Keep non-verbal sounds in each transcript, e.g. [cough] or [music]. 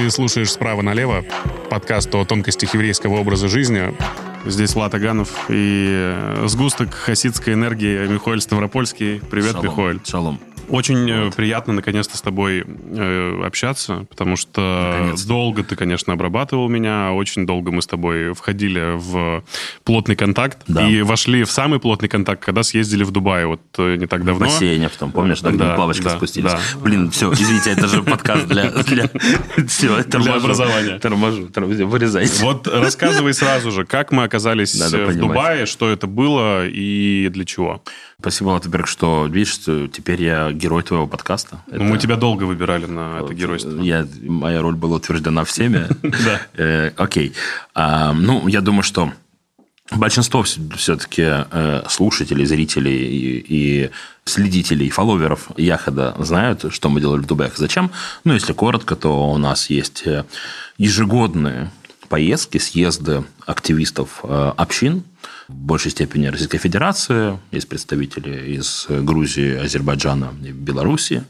Ты слушаешь «Справа налево» подкаст о тонкостях еврейского образа жизни. Здесь Влад Аганов и сгусток хасидской энергии Михаил Ставропольский. Привет, Шалом. Михаил. Шалом. Очень э, приятно наконец-то с тобой э, общаться, потому что Наконец-то. долго ты, конечно, обрабатывал меня, очень долго мы с тобой входили в плотный контакт Да. и вошли в самый плотный контакт, когда съездили в Дубай, вот э, не так В давно. бассейне потом, помнишь, так Да, на плавочках да, спустились. да. Блин, все, извините, это же подкаст для... для... [laughs] Все, торможу. образования. Торможу, торможу, вырезайте. Вот рассказывай сразу же, как мы оказались Надо э, в понимать. Дубае, что это было и для чего. Спасибо, Латтерберг, что, видишь, что теперь я герой твоего подкаста. Ну, мы тебя долго выбирали на это геройство. Я, моя роль была утверждена всеми. [laughs] Да. Э, Окей. А, Ну, я думаю, что большинство все-таки слушателей, зрителей и, и следителей, фолловеров Яхада знают, что мы делали в Дубае. Зачем? Ну, если коротко, то у нас есть э, ежегодные поездки, съезды активистов э, общин, в большей степени Российской Федерации, есть представители из Грузии, Азербайджана и Белоруссии.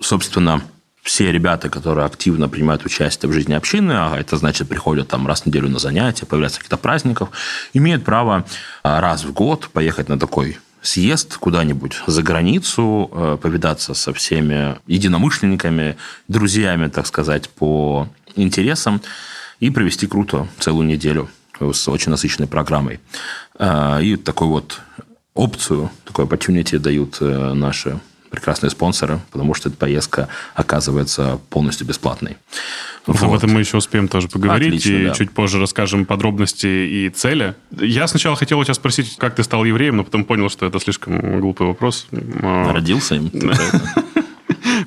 Собственно, все ребята, которые активно принимают участие в жизни общины, а это значит, приходят там раз в неделю на занятия, появляются каких-то праздников, имеют право а, раз в год поехать на такой съезд куда-нибудь за границу, э, повидаться со всеми единомышленниками, друзьями, так сказать, по интересам и провести круто целую неделю с очень насыщенной программой. А, И такой вот опцию, такой opportunity дают э, наши прекрасные спонсоры, потому что эта поездка оказывается полностью бесплатной. Об Вот. этом мы еще успеем тоже поговорить. Отлично, и да. чуть позже расскажем подробности и цели. Я сначала хотел у тебя спросить, как ты стал евреем, но потом понял, что это слишком глупый вопрос. Родился им.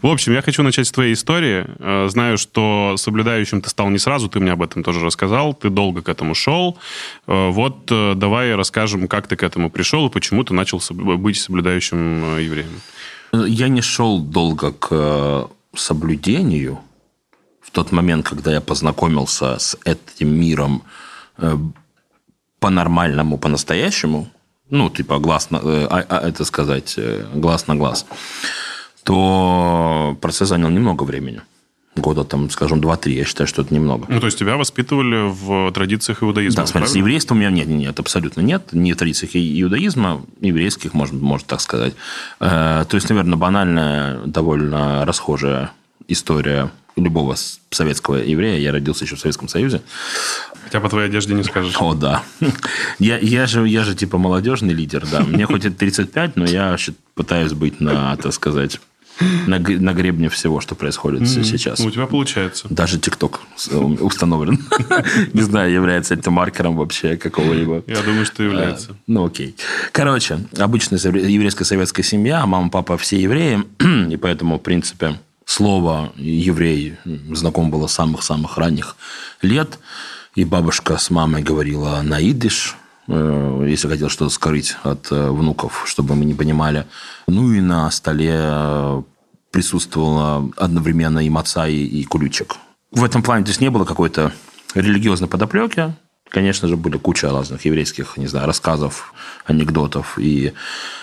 В общем, я хочу начать с твоей истории. Э, Знаю, что соблюдающим ты стал не сразу, ты мне об этом тоже рассказал, ты долго к этому шел. Э, Вот э, давай расскажем, как ты к этому пришел и почему ты начал быть соблюдающим евреем. Я не шел долго к соблюдению. В тот момент, когда я познакомился с этим миром по-нормальному, по-настоящему, ну, типа глаз на, а- а, это сказать, глаз на глаз, то процесс занял немного времени. Года там, скажем, 2-3. Я считаю, что это немного. Ну, то есть тебя воспитывали в традициях иудаизма, Да, смотри, с правильно? еврейством у меня нет, нет, абсолютно нет. Ни в традициях иудаизма, еврейских, можно, можно так сказать. Э, То есть, наверное, банальная, довольно расхожая история любого советского еврея. Я родился еще в Советском Союзе. Хотя по твоей одежде не скажешь. О, да. [laughs] Я, я, же, я же типа молодежный лидер, да. Мне хоть и 35, но я пытаюсь быть на, так сказать, на, на гребне всего, что происходит сейчас. Ну, у тебя получается. Даже ТикТок установлен. [laughs] Не знаю, является это маркером вообще какого-либо. Я думаю, что является. А, Ну, окей. Короче, обычная еврейская советская семья, мама, папа все евреи, [clears throat] и поэтому, в принципе, слово «еврей» знакомо было с самых-самых ранних лет. И бабушка с мамой говорила на идиш, э, если хотел что-то скрыть от э, внуков, чтобы мы не понимали. Ну и на столе э, присутствовало одновременно и маца, и, и кулючек. В этом плане то есть не было какой-то религиозной подоплеки. Конечно же, были куча разных еврейских, не знаю, рассказов, анекдотов и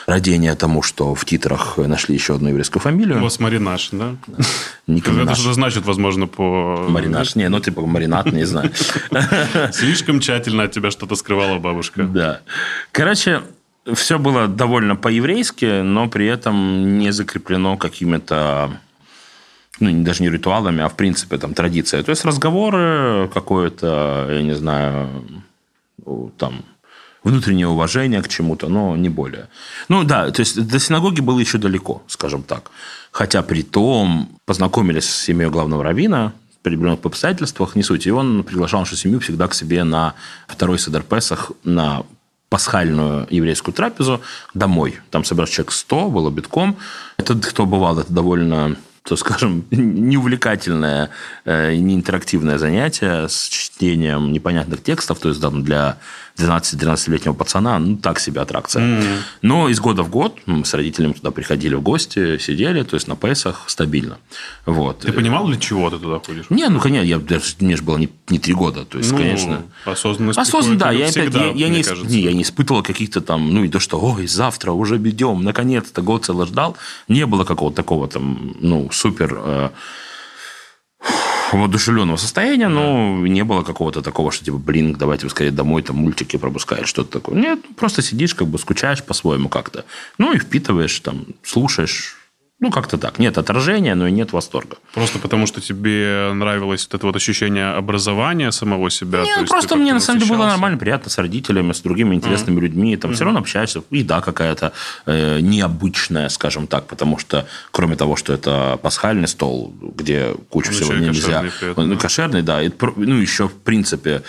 родения тому, что в титрах нашли еще одну еврейскую фамилию. Босс Маринаш, да? [laughs] Ника Это что значит, возможно, по... Маринаж. Не, ну типа маринад, не знаю. [laughs] Слишком тщательно от тебя что-то скрывала бабушка. Да. Короче, все было довольно по-еврейски, но при этом не закреплено какими-то ну, даже не ритуалами, а в принципе там традиция. То есть разговоры, какое-то, я не знаю, там внутреннее уважение к чему-то, но не более. Ну да, то есть до синагоги было еще далеко, скажем так. Хотя при том познакомились с семьей главного равина, при определенных обстоятельствах, не суть. И он приглашал нашу семью всегда к себе на второй Седер Песах, на пасхальную еврейскую трапезу домой. Там собирался человек 100, было битком. Это кто бывал, это довольно то, скажем, [laughs] неувлекательное э, и неинтерактивное занятие с чтением непонятных текстов, то есть там, для 12-13-летнего пацана, ну, так себе аттракция. Но из года в год мы с родителями туда приходили в гости, сидели, то есть на Песах стабильно. Вот. Ты понимал, для чего ты туда ходишь? Не, ну, конечно, я, даже- мне же было не, не три года, то есть, Ну, конечно... Осознанность Осознанно, да. Я, опять- всегда, я, я мне не, кажется. не, я не испытывал каких-то там, ну и то, что, ой, завтра уже идем, наконец-то, год целый ждал. Не было какого-то такого там, ну, супер... э, воодушевленного состояния, но не было какого-то такого, что типа, блин, давайте скорее домой, там мультики пропускаешь, что-то такое. Нет, просто сидишь, как бы скучаешь по-своему как-то. Ну и впитываешь, там, слушаешь ну, как-то так. Нет отражения, но и нет восторга. Просто потому, что тебе нравилось вот это вот ощущение образования самого себя? Нет, ну, просто мне на самом деле было нормально, приятно с родителями, с другими интересными mm-hmm. людьми. Там mm-hmm. все равно общаешься. Еда какая-то э, необычная, скажем так, потому что, кроме того, что это пасхальный стол, где кучу ну, всего нельзя. Кошерный, ну, да. кошерный, да. И, ну, еще, в принципе,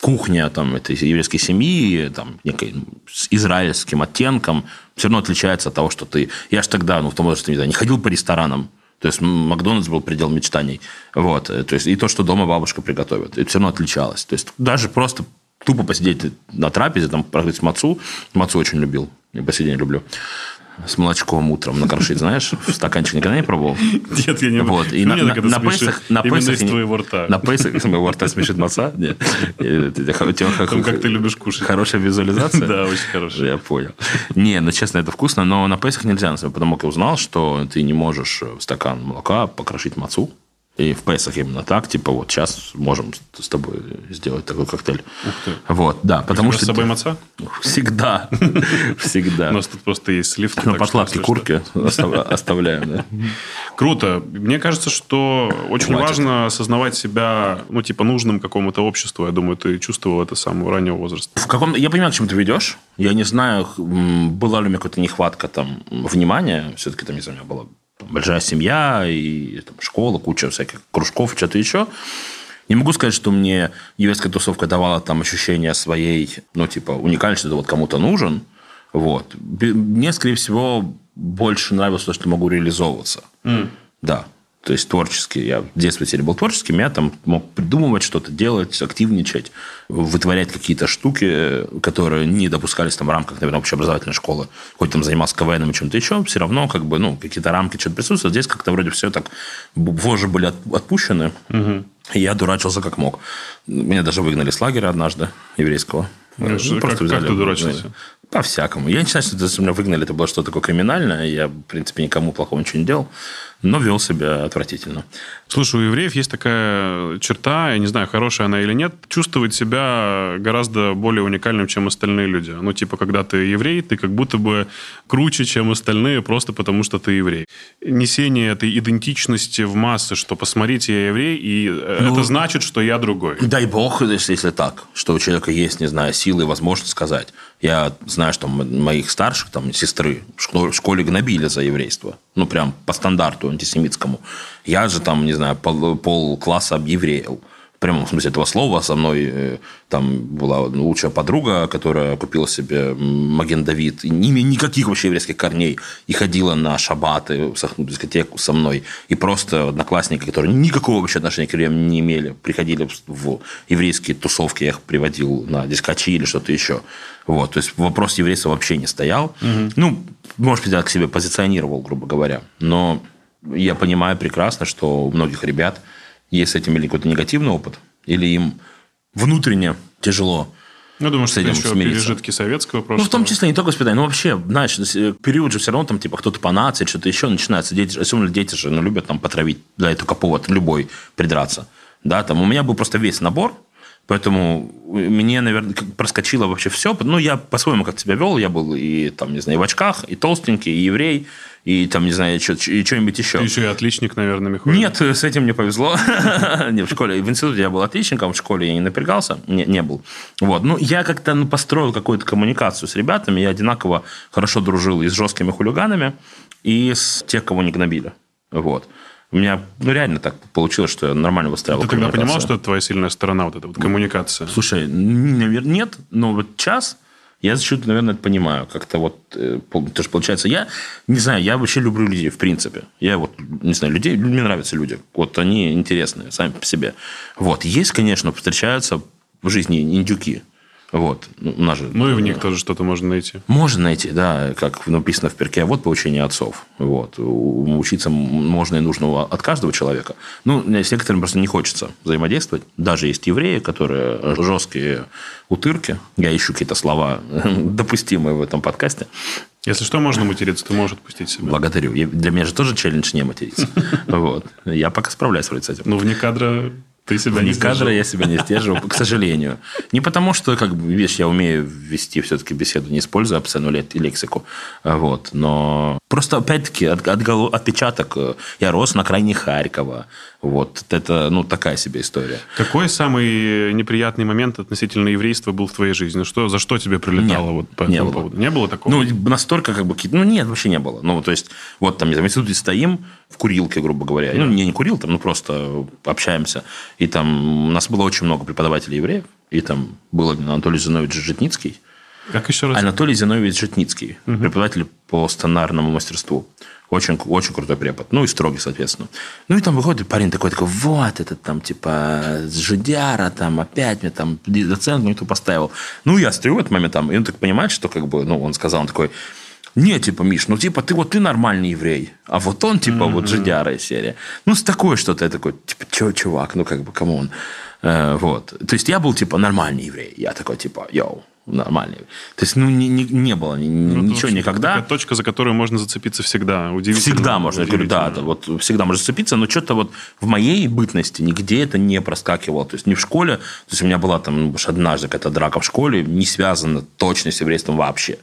кухня там, этой еврейской семьи, там, некой, с израильским оттенком, все равно отличается от того, что ты... Я же тогда, ну, в том возрасте, не, не ходил по ресторанам, то есть Макдональдс был предел мечтаний. Вот. То есть и то, что дома бабушка приготовит, это все равно отличалось. То есть даже просто тупо посидеть на трапезе, там, прогреть мацу. Мацу очень любил. И по сей день люблю с молочком утром накрошить, знаешь, в стаканчик никогда не пробовал? Нет, я не вот. И на, на, на Песах... На Песах, из твоего рта. На Песах из моего рта смешит маца? Нет. Там, как ты любишь кушать. Хорошая визуализация? Да, очень хорошая. Я понял. Не, ну, честно, это вкусно, но на Песах нельзя, потому как я узнал, что ты не можешь в стакан молока покрошить мацу. И в Песах именно так, типа, вот сейчас можем с тобой сделать такой коктейль. Ух ты. Вот, да. Потому что... с собой маца? Всегда. [laughs] Всегда. У нас тут просто есть слив. Подкладки курки оставляем. Круто. Мне кажется, что очень важно осознавать себя, ну, типа, нужным какому-то обществу. Я думаю, ты чувствовал это с самого раннего возраста. В каком... Я понимаю, к чему ты ведешь. Я не знаю, была ли у меня какая-то нехватка там внимания. Все-таки там, не знаю, у меня было большая семья, и там, школа, куча всяких кружков, что-то еще. Не могу сказать, что мне еврейская тусовка давала там ощущение своей, ну, типа, уникальности, что вот кому-то нужен. Вот. Мне, скорее всего, больше нравилось то, что могу реализовываться. Mm. Да. То есть творчески. Я в детстве теперь был творческим, я там мог придумывать что-то, делать, активничать, вытворять какие-то штуки, которые не допускались там в рамках, наверное, общеобразовательной школы. Хоть там занимался КВНом и чем-то еще, все равно как бы, ну, какие-то рамки что-то присутствуют. Здесь как-то вроде все так вожжи были отпущены. Угу. И я дурачился как мог. Меня даже выгнали с лагеря однажды еврейского. Ну, просто как, взяли, как ты дурачился? По-всякому. Я не считаю, что меня выгнали, это было что-то такое криминальное. Я, в принципе, никому плохого ничего не делал но вел себя отвратительно. Слушай, у евреев есть такая черта, я не знаю, хорошая она или нет, чувствовать себя гораздо более уникальным, чем остальные люди. Ну, типа, когда ты еврей, ты как будто бы круче, чем остальные, просто потому что ты еврей. Несение этой идентичности в массы, что посмотрите, я еврей, и э, ну, это значит, что я другой. Дай бог, если, если так, что у человека есть, не знаю, силы и возможность сказать. Я знаю, что моих старших, там, сестры в школе гнобили за еврейство. Ну, прям по стандарту антисемитскому. Я же там, не знаю, пол, пол класса объевреил в прямом смысле этого слова. Со мной э, там была лучшая подруга, которая купила себе Маген Давид. Ни, никаких вообще еврейских корней. И ходила на шабаты, в дискотеку со мной. И просто одноклассники, которые никакого вообще отношения к евреям не имели, приходили в еврейские тусовки, я их приводил на дискачи или что-то еще. Вот, то есть вопрос еврейства вообще не стоял. Угу. Ну, может быть, я к себе позиционировал, грубо говоря. Но я понимаю прекрасно, что у многих ребят есть с этим или какой-то негативный опыт, или им внутренне тяжело ну, думаю, что это еще смириться. пережитки советского прошлого. Ну, в том числе не только воспитание, но вообще, знаешь, э, период же все равно там, типа, кто-то по нации, что-то еще начинается. Дети, особенно дети же, ну, любят там потравить, да, это повод любой придраться. Да, там у меня был просто весь набор, Поэтому мне, наверное, проскочило вообще все. Ну, я по-своему как себя вел. Я был и, там, не знаю, и в очках, и толстенький, и еврей, и, там, не знаю, и что-нибудь еще. Ты еще и отличник, наверное, Михаил. Нет, с этим мне повезло. [laughs] не, в школе, в институте я был отличником, в школе я не напрягался, не, не был. Вот. Ну, я как-то ну, построил какую-то коммуникацию с ребятами. Я одинаково хорошо дружил и с жесткими хулиганами, и с тех, кого не гнобили. Вот. У меня, ну, реально так получилось, что я нормально выстраивал Ты тогда понимал, что это твоя сильная сторона, вот эта вот коммуникация? Слушай, наверное, нет, но вот час я чуть наверное, это понимаю. Как-то вот, э, тоже получается, я, не знаю, я вообще люблю людей, в принципе. Я вот, не знаю, людей, мне нравятся люди. Вот они интересные сами по себе. Вот, есть, конечно, встречаются в жизни индюки. Вот. Ну, у нас же, ну и в них тоже что-то можно найти. Можно найти, да, как написано в перке, вот поучение отцов. Вот. Учиться можно и нужно от каждого человека. Ну, с некоторыми просто не хочется взаимодействовать. Даже есть евреи, которые жесткие утырки. Я ищу какие-то слова [laughs] допустимые в этом подкасте. Если что, можно материться, ты можешь отпустить себя. Благодарю. Для меня же тоже челлендж не материться. [laughs] Вот. Я пока справляюсь вроде с этим. Ну, вне кадра ты себя Вне не кадра я себя не сдерживаю, к сожалению. Не потому, что, как бы, видишь, я умею вести все-таки беседу, не используя обсценную лексику. Вот. Но просто, опять-таки, от, от, отпечаток. Я рос на крайне Харькова. Вот. Это, ну, такая себе история. Какой самый неприятный момент относительно еврейства был в твоей жизни? Что, за что тебе прилетало Нет, вот по не этому было. поводу? Не было такого? Ну, настолько как бы... Ну, нет, вообще не было. Ну, то есть, вот там, в институте стоим, в курилке, грубо говоря. Ну, не, не курил там, ну, просто общаемся. И там у нас было очень много преподавателей евреев. И там был Анатолий Зинович Житницкий. Как еще раз? Анатолий Зинович Житницкий, преподаватель по сценарному мастерству. Очень, очень крутой препод. Ну, и строгий, соответственно. Ну, и там выходит парень такой, такой, вот, этот там, типа, жидяра, там, опять мне там доцент не ту поставил. Ну, я стою в этот момент там, и он так понимает, что, как бы, ну, он сказал, он такой, не, типа, Миш, ну, типа, ты вот ты нормальный еврей, а вот он, типа, вот жидяра из серии. Ну, с такой что-то, я такой, типа, че, чувак, ну, как бы, come on. Э, вот. То есть, я был, типа, нормальный еврей. Я такой, типа, yo, нормальный. То есть, ну, не, не, не было ни- Ну, ничего это никогда. Такая точка, за которую можно зацепиться всегда. Удивительно. Всегда можно, я говорю, да, Удивительно. вот всегда можно зацепиться, но что-то вот в моей бытности нигде это не проскакивало. То есть не в школе, то есть у меня была там уж однажды какая-то драка в школе, не связана точно с еврейством вообще.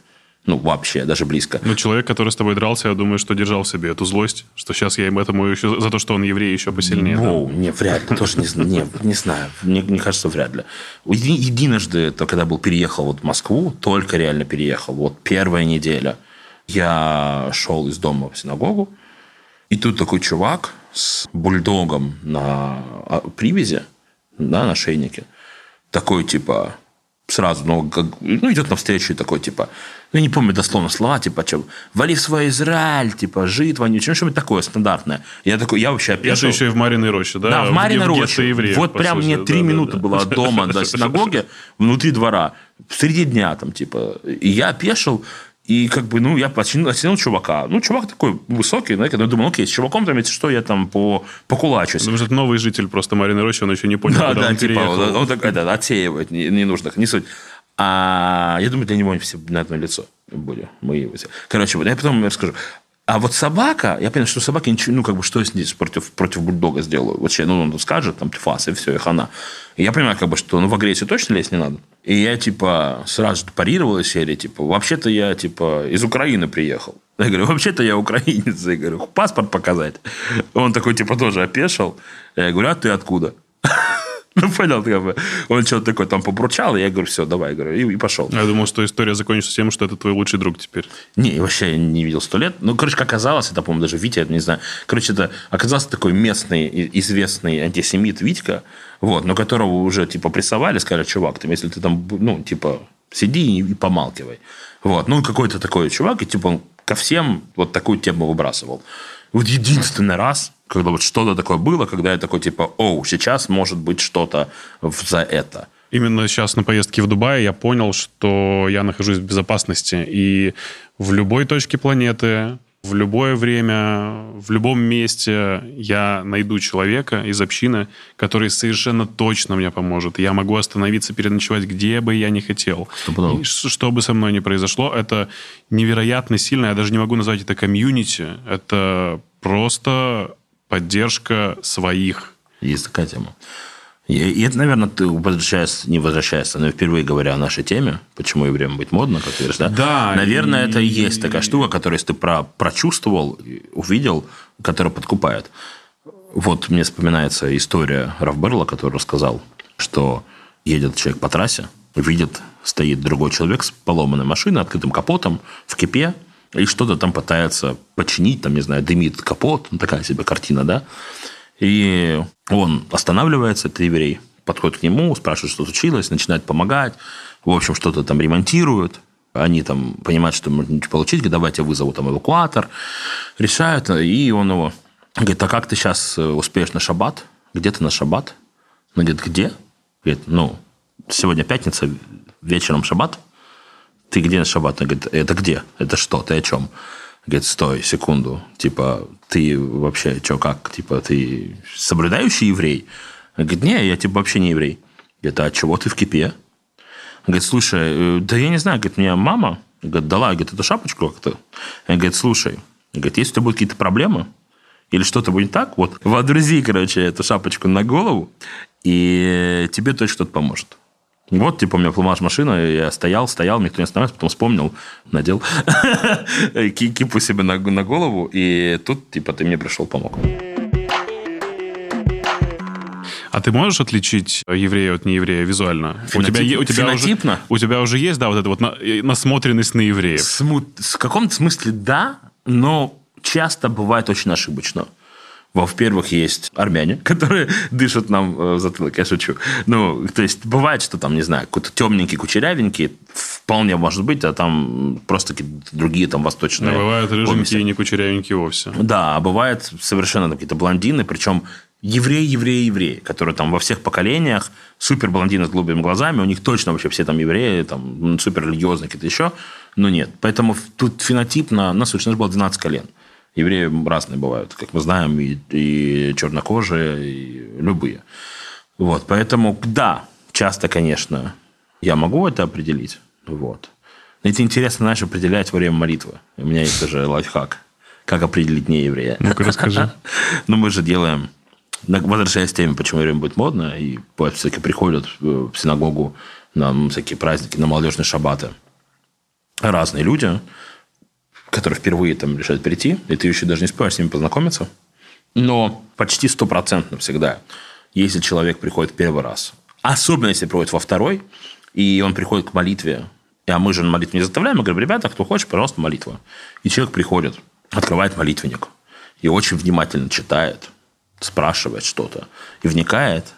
Ну, вообще, даже близко. Ну, человек, который с тобой дрался, я думаю, что держал в себе эту злость, что сейчас я им этому еще за то, что он еврей, еще посильнее. да. Воу, не, вряд ли, тоже не, не, не знаю. Мне, мне кажется, вряд ли. Еди- Единожды, то, когда был переехал вот в Москву, только реально переехал, вот первая неделя, я шел из дома в синагогу, и тут такой чувак с бульдогом на а, привязи, да, на шейнике, такой, типа, сразу, ну, как, ну, идет навстречу и такой, типа, ну, я не помню дословно слова, типа, что, вали в свой Израиль, типа, жид вонючий, ну, что-нибудь такое стандартное. Я такой, я вообще Это опешил. еще и в Мариной роще, да? Да, в Мариной в роще. евреев, вот прям сути, мне три да, минуты да. было от дома до синагоги, внутри двора, среди дня там, типа. И я опешил, и как бы, ну, я оценил, оценил чувака. Ну, чувак такой высокий, знаете, я думал, окей, с чуваком там, если что, я там по, покулачусь. Потому что это новый житель просто Мариной рощи, он еще не понял, Да, куда да, он типа, переехал. он, он такой, да, отсеивает не- ненужных, не суть. А я думаю, для него все на одно лицо были. Мы. Короче, вот я потом расскажу. А вот собака, я понял, что собаки ничего, ну, как бы, что я ней против, против бульдога сделаю? Вообще, ну, он скажет, там, фас, и все, и хана. И я понимаю, как бы, что, ну, в агрессию точно лезть не надо. И я, типа, сразу же парировал из серии, типа, вообще-то я, типа, из Украины приехал. Я говорю, вообще-то я украинец. Я говорю, паспорт показать. Он такой, типа, тоже опешил. Я говорю, а ты откуда? [laughs] Ну, понял, как бы. Он что-то такое там побурчал, и я говорю, все, давай, говорю, и, и пошел. Я думал, что история закончится тем, что это твой лучший друг теперь. Не, вообще я не видел сто лет. Ну, короче, как оказалось, это, по-моему, даже Витя, не знаю. Короче, это оказался такой местный, известный антисемит Витька, вот, но которого уже, типа, прессовали, сказали, чувак, там, если ты там, ну, типа, сиди и, и помалкивай. Вот, ну, какой-то такой чувак, и, типа, он ко всем вот такую тему выбрасывал. Вот единственный раз, когда вот что-то такое было, когда я такой, типа, оу, сейчас может быть что-то за это. Именно сейчас на поездке в Дубай я понял, что я нахожусь в безопасности. И в любой точке планеты, в любое время, в любом месте я найду человека из общины, который совершенно точно мне поможет. Я могу остановиться, переночевать, где бы я ни хотел. Ш- что бы со мной ни произошло, это невероятно сильно. Я даже не могу назвать это комьюнити. Это просто поддержка своих. Есть такая тема. И, это, наверное, ты возвращаясь, не возвращаясь, но впервые говоря о нашей теме, почему и время быть модно, как ты говоришь, да? Да, Наверное, и- это и есть такая штука, которую, если ты про, прочувствовал, увидел, которая подкупает. Вот мне вспоминается история Рафберла, который рассказал, что едет человек по трассе, видит, стоит другой человек с поломанной машиной, открытым капотом, в кипе, и что-то там пытается починить, там, не знаю, дымит капот, ну, такая себе картина, да? И он останавливается, этот еврей, подходит к нему, спрашивает, что случилось, начинает помогать, в общем, что-то там ремонтируют, они там понимают, что можно ничего получить, говорят, давайте я вызову там эвакуатор, решают, и он его говорит, а как ты сейчас успеешь на шаббат? Где ты на шаббат? Он говорит, где? Говорит, ну, сегодня пятница, вечером шаббат. Ты где на шаббат? Он говорит, это где? Это что? Ты о чем? Говорит, стой, секунду. Типа, ты вообще, что, как? Типа, ты соблюдающий еврей? Он говорит, не, я типа вообще не еврей. Говорит, а чего ты в кипе? Он говорит, слушай, э, да я не знаю, говорит, меня мама Говорит, дала, говорит, эту шапочку как-то. Он говорит, слушай, говорит, если у тебя будут какие-то проблемы, или что-то будет так, вот, водрузи, короче, эту шапочку на голову, и тебе точно кто-то поможет. Вот, типа, у меня пломаж машина, я стоял, стоял, никто не останавливался, потом вспомнил, надел [laughs] кипу себе на, на голову, и тут, типа, ты мне пришел, помог. А ты можешь отличить еврея от нееврея визуально? Фенотип, у тебя, у тебя фенотипно? Уже, у тебя уже есть, да, вот эта вот насмотренность на евреев? Смут, в каком-то смысле да, но часто бывает очень ошибочно. Во-первых, есть армяне, [laughs] которые дышат нам э, в затылок, я шучу. Ну, то есть, бывает, что там, не знаю, какой-то темненький, кучерявенький, вполне может быть, а там просто какие-то другие там восточные. А бывают рыженькие и не кучерявенькие вовсе. Да, а бывает совершенно какие-то блондины, причем евреи, евреи, евреи, которые там во всех поколениях, супер блондины с голубыми глазами, у них точно вообще все там евреи, там супер религиозные какие-то еще, но нет. Поэтому тут фенотип на, на нас было 12 колен. Евреи разные бывают, как мы знаем, и, и чернокожие, и любые. Вот, поэтому, да, часто, конечно, я могу это определить. Вот. Но это интересно, знаешь, определять во время молитвы. У меня есть тоже лайфхак. Как определить не еврея? Ну-ка, расскажи. [laughs] Ну, мы же делаем возвращаясь к теме, почему время будет модно, и все-таки приходят в синагогу на всякие праздники, на молодежные шаббаты разные люди, которые впервые там решают прийти, и ты еще даже не успеваешь с ними познакомиться. Но почти стопроцентно всегда, если человек приходит первый раз, особенно если приходит во второй, и он приходит к молитве, а мы же на молитву не заставляем, мы говорим, ребята, кто хочет, пожалуйста, молитва. И человек приходит, открывает молитвенник и очень внимательно читает – спрашивает что-то и вникает,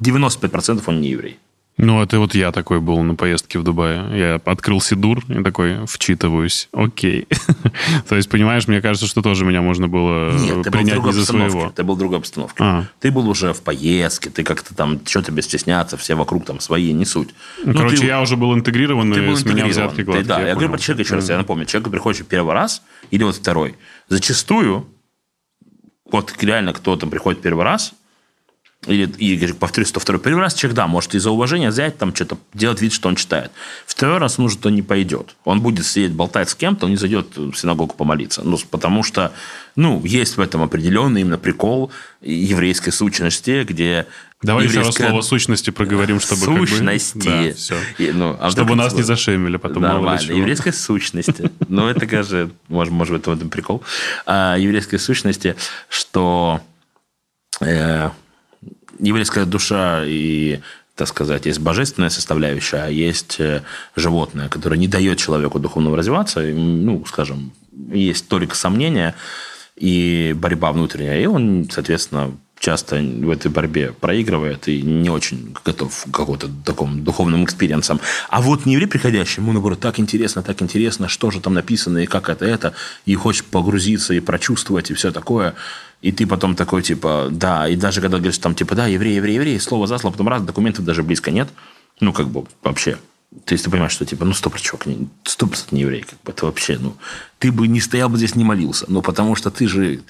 95% он не еврей. Ну, это вот я такой был на поездке в Дубае. Я открыл Сидур и такой вчитываюсь. Окей. [laughs] То есть, понимаешь, мне кажется, что тоже меня можно было Нет, ты принять был не за своего. Ты был в другой обстановке. А. Ты был уже в поездке, ты как-то там, что тебе стесняться, все вокруг там свои не суть. Ну, Короче, ты, я уже был интегрирован, ты был с меня взятки гладкие. да, я, я говорю про человека еще раз, я напомню. Человек приходит первый раз или вот второй. Зачастую вот реально кто там приходит первый раз, или, и повторюсь, что второй первый раз человек, да, может из-за уважения взять, там что-то делать вид, что он читает. Второй раз, ну, что не пойдет. Он будет сидеть, болтать с кем-то, он не зайдет в синагогу помолиться. Ну, потому что, ну, есть в этом определенный именно прикол еврейской сущности, где Давай еврейская... еще раз слово сущности проговорим, чтобы сущности. Как бы... да, все. И, ну, а чтобы нас не зашемили потом. Нормально. Еврейской [laughs] сущности. Ну, это, конечно, может, может быть, в этом прикол. А, еврейской сущности, что э, еврейская душа и так сказать, есть божественная составляющая, а есть э, животное, которое не дает человеку духовно развиваться, ну, скажем, есть только сомнения и борьба внутренняя, и он, соответственно, часто в этой борьбе проигрывает и не очень готов к какому-то такому духовным experience ам. А вот не еврей приходящий, ему, наоборот, так интересно, так интересно, что же там написано, и как это, это, и хочет погрузиться, и прочувствовать, и все такое – и ты потом такой, типа, да, и даже когда говоришь, там, типа, да, еврей, еврей, еврей, слово за слово, потом раз, документов даже близко нет. Ну, как бы, вообще. То есть ты понимаешь, что, типа, ну, стоп, чувак, стоп, не еврей, как бы, это вообще, ну, ты бы не стоял бы здесь, не молился. Ну, потому что ты же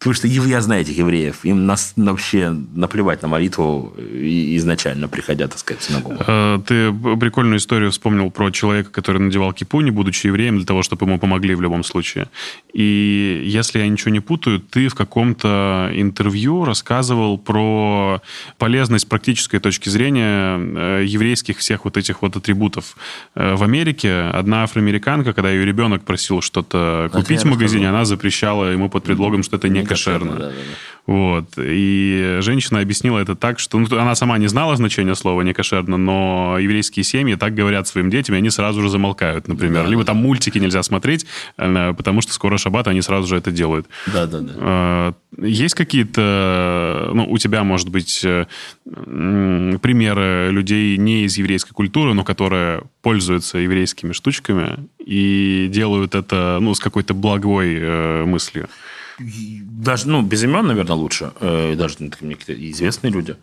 Потому что я знаю этих евреев. Им нас вообще наплевать на молитву изначально, приходя, так сказать, в синагогу. Э, ты прикольную историю вспомнил про человека, который надевал кипу, не будучи евреем, для того, чтобы ему помогли в любом случае. И если я ничего не путаю, ты в каком-то интервью рассказывал про полезность практической точки зрения э, еврейских всех вот этих вот атрибутов. Э, в Америке одна афроамериканка, когда ее ребенок просил что-то купить в магазине, она запрещала ему под предлогом, что это не кошерно. Да, да, да. Вот. И женщина объяснила это так, что ну, она сама не знала значения слова не кошерно, но еврейские семьи так говорят своим детям, и они сразу же замолкают, например. Да, Либо да. там мультики нельзя смотреть, э, потому что скоро шаббат, они сразу же это делают. Да, да, да. Есть какие-то, ну, у тебя, может быть, э, примеры людей не из еврейской культуры, но которые пользуются еврейскими штучками и делают это, ну, с какой-то благой э, мыслью? Даже, ну, без имен, наверное, лучше, э, даже ну, известные люди.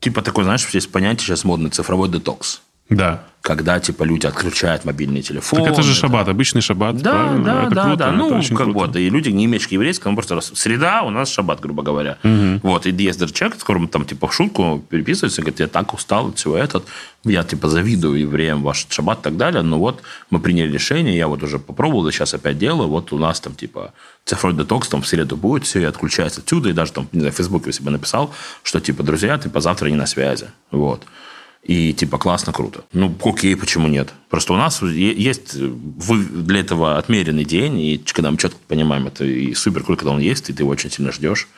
Типа такой, знаешь, есть понятие сейчас модный цифровой детокс. Да. Когда, типа, люди отключают мобильные телефоны. Так это же шаббат, обычный шаббат. Да, правильно? да, это да, круто, да. это Ну, очень как круто. да, и люди, не имеющие еврейского, ну, просто раз- среда, у нас шаббат, грубо говоря. Вот, и есть даже человек, с которым там, типа, в шутку переписывается, говорит, я так устал от всего этого, я, типа, завидую евреям ваш шаббат и так далее, но вот мы приняли решение, я вот уже попробовал, и сейчас опять делаю, вот у нас там, типа, цифровой детокс там в среду будет, все, и отключается отсюда, и даже там, не знаю, в Фейсбуке у себя написал, что, типа, друзья, типа, завтра не на связи, вот. И типа классно, круто. Ну, окей, почему нет? Просто у нас есть вы- для этого отмеренный день, и когда мы четко понимаем это, и супер круто, когда он есть, и ты его очень сильно ждешь.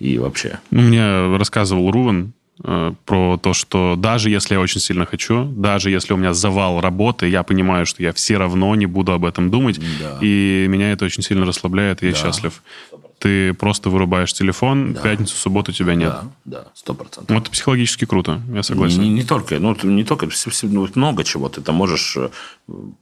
И вообще. Ну, Мне рассказывал Рувен э, про то, что даже если я очень сильно хочу, даже если у меня завал работы, я понимаю, что я все равно не буду об этом думать, Да. и меня это очень сильно расслабляет, и я Да. счастлив. Ты просто вырубаешь телефон, Да. пятницу, субботу тебя нет. Да, да, сто процентов. Ну, это психологически круто, я согласен. Не, не только, ну, не только, ну, много чего. Ты там можешь э,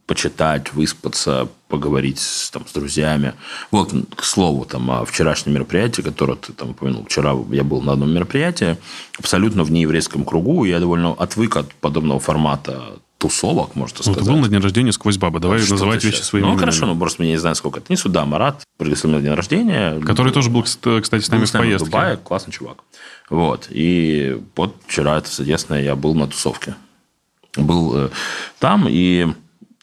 почитать, выспаться, поговорить там, с друзьями. Вот, к слову, там, о вчерашнем мероприятии, которое ты там упомянул. Вчера я был на одном мероприятии, абсолютно в нееврейском кругу. Я довольно отвык от подобного формата тусовок, можно Ну, сказать. ты был на день рождения сквозь бабы. Давай Что называть вещи щас? своими Ну, именами. хорошо, ну, просто я не знаю, сколько это. Не сюда, Марат пригласил меня на день рождения. Который тоже был, кст- кстати, с нами Был в нами в поездке. Дубае, классный чувак. Вот. И вот вчера, это, соответственно, я был на тусовке. Был э, там и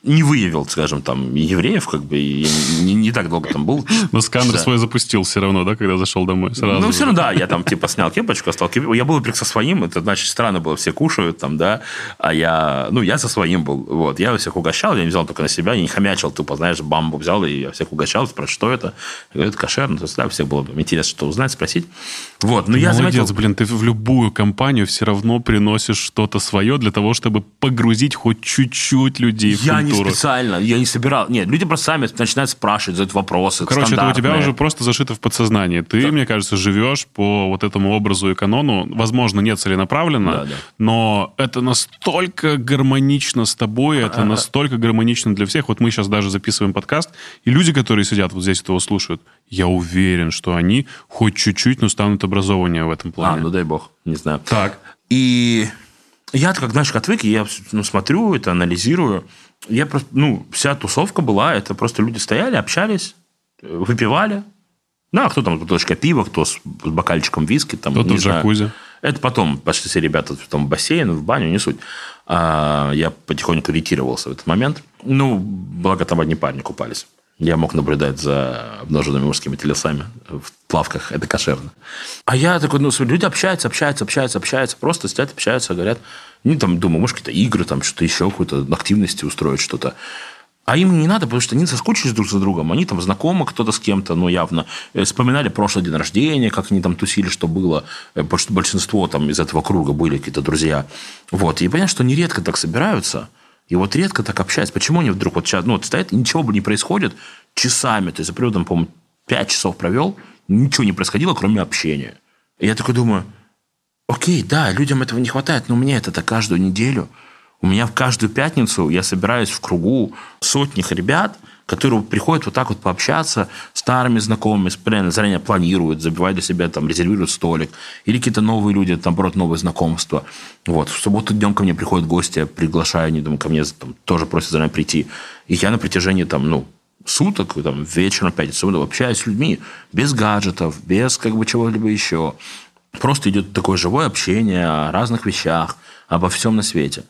не выявил, скажем, там, евреев, как бы, и не, не так долго там был. [laughs] Но сканер Да. свой запустил все равно, да, когда зашел домой сразу. Ну, все равно, да, я там, типа, снял кепочку, остал кепочку. Я был прям со своим, это, значит, странно было, все кушают там, да, а я, ну, я со своим был, вот. Я всех угощал, я не взял только на себя, я не хомячил, тупо, знаешь, бамбу взял, и я всех угощал, спрашиваю, что это? Я говорю, это кошерно, то есть, да, всех было интересно, что узнать, спросить. Вот, ну, я Молодец, заметил... блин, ты в любую компанию все равно приносишь что-то свое для того, чтобы погрузить хоть чуть-чуть людей в Я не культуру. специально, я не собирал. Нет, люди просто сами начинают спрашивать, задают вопросы. Короче, это у тебя уже просто зашито в подсознании. Ты, мне кажется, живешь по вот этому образу и канону. Возможно, не целенаправленно, Да, да. но это настолько гармонично с тобой, это настолько гармонично для всех. Вот мы сейчас даже записываем подкаст, и люди, которые сидят вот здесь этого слушают, я уверен, что они хоть чуть-чуть, но станут образованнее в этом А, плане. ну дай бог, не знаю. Так. И я, как, знаешь, как отвык, я ну, смотрю это, анализирую. Я просто, ну, вся тусовка была, это просто люди стояли, общались, э, выпивали. Ну, а кто там с бутылочкой пива, кто с, бокальчиком виски. Там, Кто-то в знаю. джакузи. Это потом пошли все ребята в бассейн, в баню, не суть. А, я потихоньку ретировался в этот момент. Ну, благо там одни парни купались. Я мог наблюдать за обнаженными мужскими телесами в плавках. Это кошерно. А я такой, ну, люди общаются, общаются, общаются, общаются. Просто сидят, общаются, говорят. Ну, там, думаю, может, какие-то игры, там, что-то еще, какую-то активности устроить, что-то. А им не надо, потому что они соскучились друг за другом. Они там знакомы кто-то с кем-то, ну, явно. Э, Вспоминали прошлый день рождения, как они там тусили, что было. Э, большинство там из этого круга были какие-то друзья. Вот. И понятно, что они редко так собираются. И вот редко так общаются. Почему они вдруг вот сейчас, ну, вот стоят, ничего бы не происходит часами. То есть, привел, там, по-моему, 5 часов провел, ничего не происходило, кроме общения. И я такой думаю, окей, да, людям этого не хватает, но мне это-то каждую неделю. У меня в каждую пятницу я собираюсь в кругу сотних ребят, которые приходят вот так вот пообщаться с старыми знакомыми, заранее планируют, забивают для себя, там, резервируют столик. Или какие-то новые люди, там, наоборот, новые знакомства. Вот. В субботу днем ко мне приходят гости, я приглашаю, они там, ко мне там, тоже просят заранее прийти. И я на протяжении там, ну, суток, там, вечером, пятницу, общаюсь с людьми без гаджетов, без как бы чего-либо еще. Просто идет такое живое общение о разных вещах, обо всем на свете.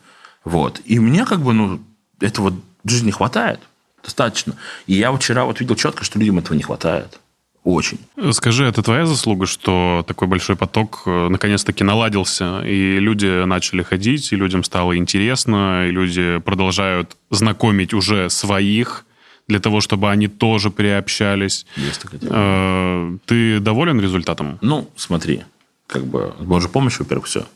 Вот. И мне как бы, ну, этого в жизни хватает достаточно. И я вчера вот видел четко, что людям этого не хватает. Очень. Скажи, это твоя заслуга, что такой большой поток э, наконец-таки наладился, и люди начали ходить, и людям стало интересно, и люди продолжают знакомить уже своих для того, чтобы они тоже приобщались. Есть такая. Э, Ты доволен результатом? Ну, смотри, как бы с Божьей помощью, во-первых, все.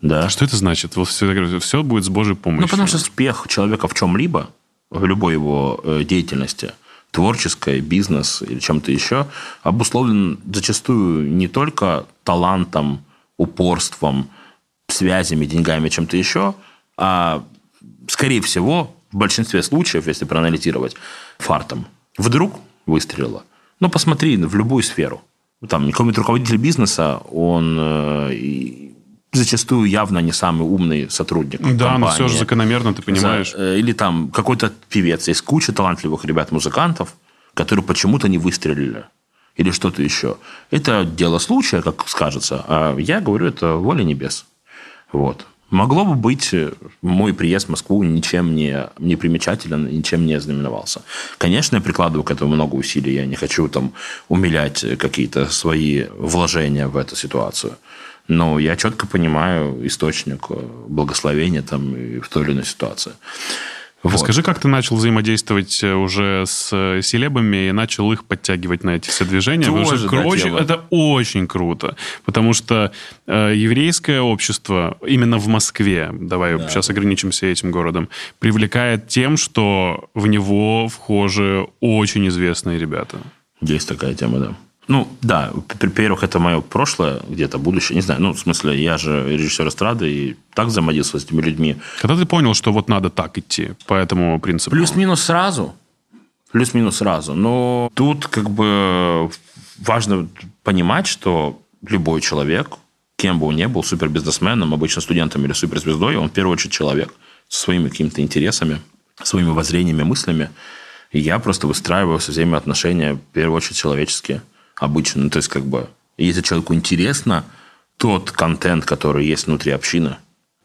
Да. Что это значит? Вот все, все будет с Божьей помощью. Ну, потому что успех человека в чем-либо, в любой его э, деятельности, творческой, бизнес или чем-то еще, обусловлен зачастую не только талантом, упорством, связями, деньгами, чем-то еще, а, скорее всего, в большинстве случаев, если проанализировать, фартом. Вдруг выстрелило. Ну, посмотри в любую сферу. Там какой-нибудь руководитель бизнеса, он э, зачастую явно не самый умный сотрудник Да, но компании. все же закономерно, ты понимаешь. За- э, Или там какой-то певец. Есть куча талантливых ребят-музыкантов, которые почему-то не выстрелили. Или что-то еще. Это дело случая, как скажется. А я говорю, это воля небес. Вот. Могло бы быть, э, мой приезд в Москву ничем не, не примечателен, ничем не знаменовался. Конечно, я прикладываю к этому много усилий. Я не хочу там умилять э, какие-то свои вложения в эту ситуацию. Но я четко понимаю источник э, благословения там и в той или иной ситуации. Вот. Расскажи, как ты начал взаимодействовать э, уже с э, селебами и начал их подтягивать на эти все движения? Тоже, да, очень- это очень круто, потому что э, еврейское общество именно в Москве, давай сейчас ограничимся этим городом, привлекает тем, что в него вхожи очень известные ребята. Есть такая тема, да. Ну, да, во-первых, это мое прошлое, где-то будущее, не знаю. Ну, в смысле, я же режиссер эстрады и так взаимодействовал с этими людьми. Когда ты понял, что вот надо так идти по этому принципу? Плюс-минус сразу. Плюс-минус сразу. Но тут как бы важно понимать, что любой человек, кем бы он ни был, супербизнесменом, обычно студентом или суперзвездой, он в первую очередь человек со своими какими-то интересами, своими воззрениями, мыслями. И я просто выстраиваю со всеми отношения, в первую очередь, человеческие, обычно. Ну, то есть, как бы, если человеку интересно тот контент, который есть внутри общины,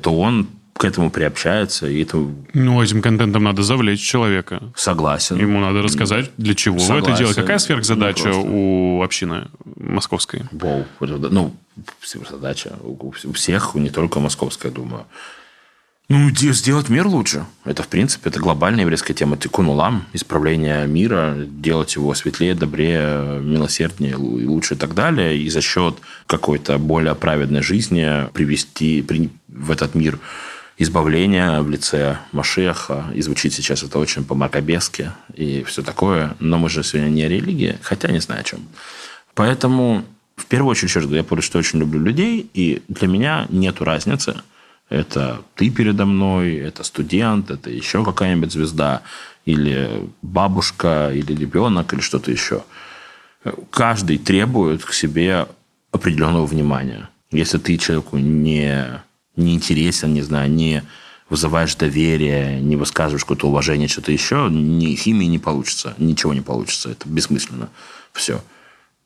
то он к этому приобщается, и это Ну, этим контентом надо завлечь человека. согласен. Ему надо рассказать, для чего вы это Согласен. делаете. Какая сверхзадача Ну, просто. у общины московской? Это, ну, задача у у всех, не только московская, думаю. Ну, де- сделать мир лучше. Это, в принципе, это глобальная еврейская тема. Тикун улам, исправление мира, делать его светлее, добрее, милосерднее, лучше и так далее. И за счет какой-то более праведной жизни привести при- в этот мир избавление в лице Машеха. И звучит сейчас это очень по-макабески и все такое. Но мы же сегодня не о религии, хотя не знаю о чем. Поэтому, в первую очередь, я говорю, что очень люблю людей, и для меня нету разницы. Это ты передо мной, это студент, это еще какая-нибудь звезда, или бабушка, или ребенок, или что-то еще. Каждый требует к себе определенного внимания. Если ты человеку не, не интересен, не знаю, не вызываешь доверие, не высказываешь какое-то уважение, что-то еще, ни химии не получится, ничего не получится. Это бессмысленно. Все.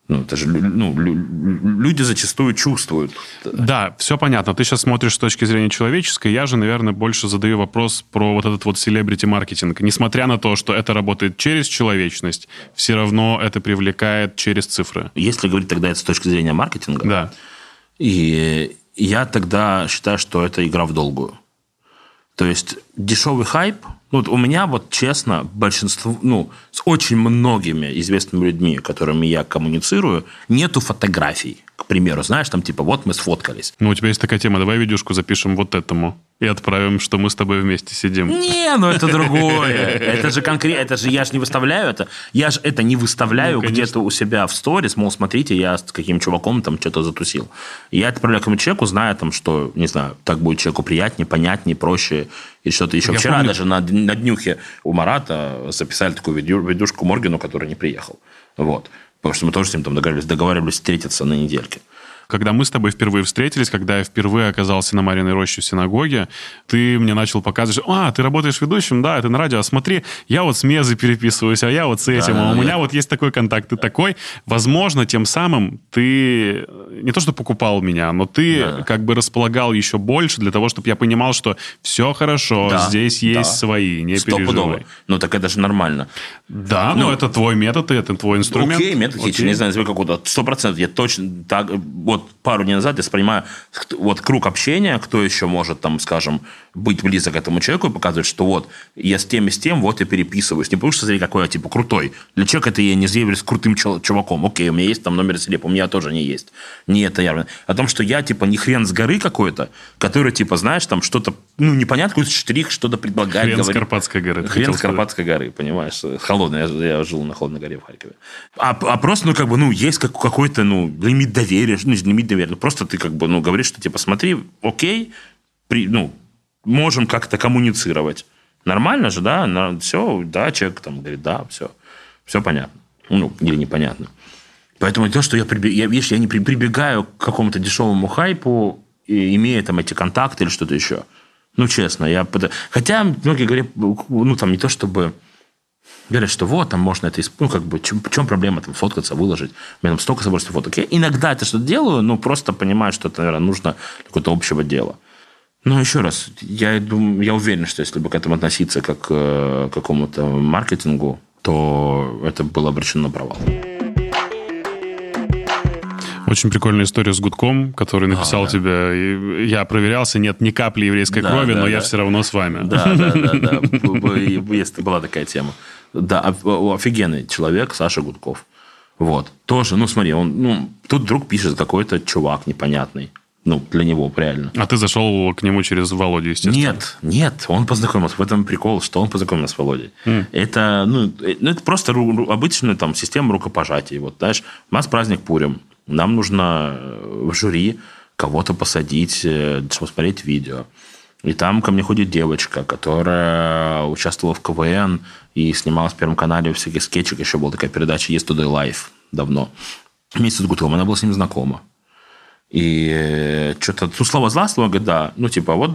Ну, это же ну, лю- люди зачастую чувствуют. Да, все понятно. Ты сейчас смотришь с точки зрения человеческой. Я же, наверное, больше задаю вопрос про вот этот вот селебрити-маркетинг. Несмотря на то, что это работает через человечность, все равно это привлекает через цифры. Если говорить тогда это с точки зрения маркетинга, Да. И я тогда считаю, что это игра в долгую. То есть дешевый хайп, ну, вот у меня вот честно, большинство, ну, с очень многими известными людьми, которыми я коммуницирую, нету фотографий. К примеру, знаешь, там типа вот мы сфоткались. Ну, у тебя есть такая тема. Давай видюшку запишем вот этому и отправим, что мы с тобой вместе сидим. Не, ну это другое. [laughs] Это же конкретно, это же я же не выставляю это. Я же это не выставляю Ну, где-то у себя в сторис, мол, смотрите, я с каким чуваком там что-то затусил. Я отправляю какому-то человеку, зная там, что, не знаю, так будет человеку приятнее, понятнее, проще и что-то еще. Я Вчера помню- даже на, на днюхе у Марата записали такую видю- видюшку Моргину, который не приехал. Вот. Потому что мы тоже с ним там договаривались, договаривались встретиться на недельке. Когда мы с тобой впервые встретились, когда я впервые оказался на Мариной роще в синагоге, ты мне начал показывать, что, а, ты работаешь ведущим, да, ты на радио, а смотри, я вот с Мезой переписываюсь, а я вот с этим, а у Да, меня я- вот есть такой контакт, ты такой. Возможно, тем самым ты не то, что покупал меня, но ты Да. как бы располагал еще больше для того, чтобы я понимал, что все хорошо, Да, здесь есть да. свои, не Стопудово. переживай. Ну, так это же нормально. Да, но Ну, это твой метод, это твой инструмент. Окей, метод Окей. не знаю, какого-то. Сто процентов. Я точно так... Вот пару дней назад я воспринимаю вот круг общения, кто еще может, там, скажем, быть близок к этому человеку и показывать, что вот я с тем и с тем, вот я переписываюсь. Не потому что, смотри, какой я, типа, крутой. Для человека это я не заявлюсь крутым чуваком. Окей, у меня есть там номер селеп, у меня тоже не есть. Не это явно. О том, что я, типа, не хрен с горы какой-то, который, типа, знаешь, там что-то, ну, непонятно, какой-то штрих, что-то предлагает. Хрен с говорит. Карпатской горы. Хрен с. Карпатской горы, понимаешь? Холодной. Я, я жил на холодной горе в Харькове. А, а просто, ну, как бы, ну, есть как, какой-то, ну, лимит доверия. Ну, лимит доверия. Ну, просто ты, как бы, ну, говоришь, что, типа, смотри, окей, при, ну, можем как-то коммуницировать. Нормально же, да? все, да, человек там говорит, да, все. Все понятно. Ну, или непонятно. Поэтому то, что я, приби- я, видишь, я не при- прибегаю к какому-то дешевому хайпу, и, имея там эти контакты или что-то еще. Ну, честно, я... Хотя многие говорят, ну, там не то чтобы... Говорят, что вот, там можно это... Ну, как бы, чем, в чем проблема там фоткаться, выложить? У меня там столько собой фоток. Я иногда это что-то делаю, но просто понимаю, что это, наверное, нужно какое-то общего дела. Но еще раз, я, думаю, я уверен, что если бы к этому относиться как к какому-то маркетингу, то это было обречено на провал. Очень прикольная история с Гудком, который написал а, да. тебе, я проверялся, нет ни капли еврейской да, крови, да, но да. я все равно с вами. Да, да, да, да. [laughs] Была такая тема. Да, офигенный человек, Саша Гудков. Вот. Тоже, ну смотри, он, ну, тут вдруг пишет какой-то чувак непонятный. Ну, для него, реально. А ты зашел к нему через Володю, естественно? Нет, нет, он познакомился. В этом прикол, что он познакомился с Володей. Mm. Это, ну, ну, это просто обычная там система рукопожатий. Вот, знаешь, у нас праздник Пурим. Нам нужно э, в жюри кого-то посадить, э, посмотреть видео. И там ко мне ходит девочка, которая участвовала в КВН и снималась в Первом канале всяких скетчах. Еще была такая передача Yesterday Life давно. Вместе с Гутовым. Она была с ним знакома. И э, что-то, ну, слово за слово, говорит, да, ну, типа, вот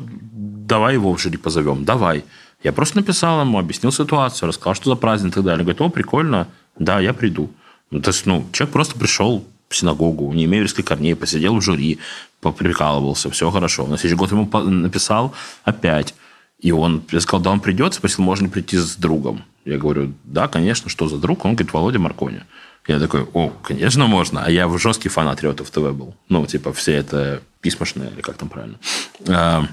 давай его в жюри позовем, давай. Я просто написал ему, объяснил ситуацию, рассказал, что за праздник и так далее. Говорит, о, прикольно, да, я приду. Ну, то есть, ну, человек просто пришел, в синагогу, не имея еврейских корней, посидел в жюри, поприкалывался, все хорошо. На следующий год ему написал опять. И он я сказал, да, он придет, спросил, можно ли прийти с другом. Я говорю, да, конечно, что за друг? Он говорит, Володя Маркони. Я такой, о, конечно, можно. А я жесткий фанат Риотов ТВ был. Ну, типа, все это письмошные, или как там правильно. А,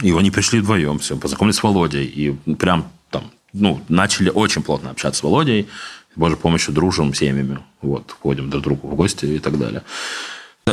и они пришли вдвоем, все, познакомились с Володей. И прям там, ну, начали очень плотно общаться с Володей. Божьей помощью дружим семьями. Вот, ходим друг к другу в гости и так далее.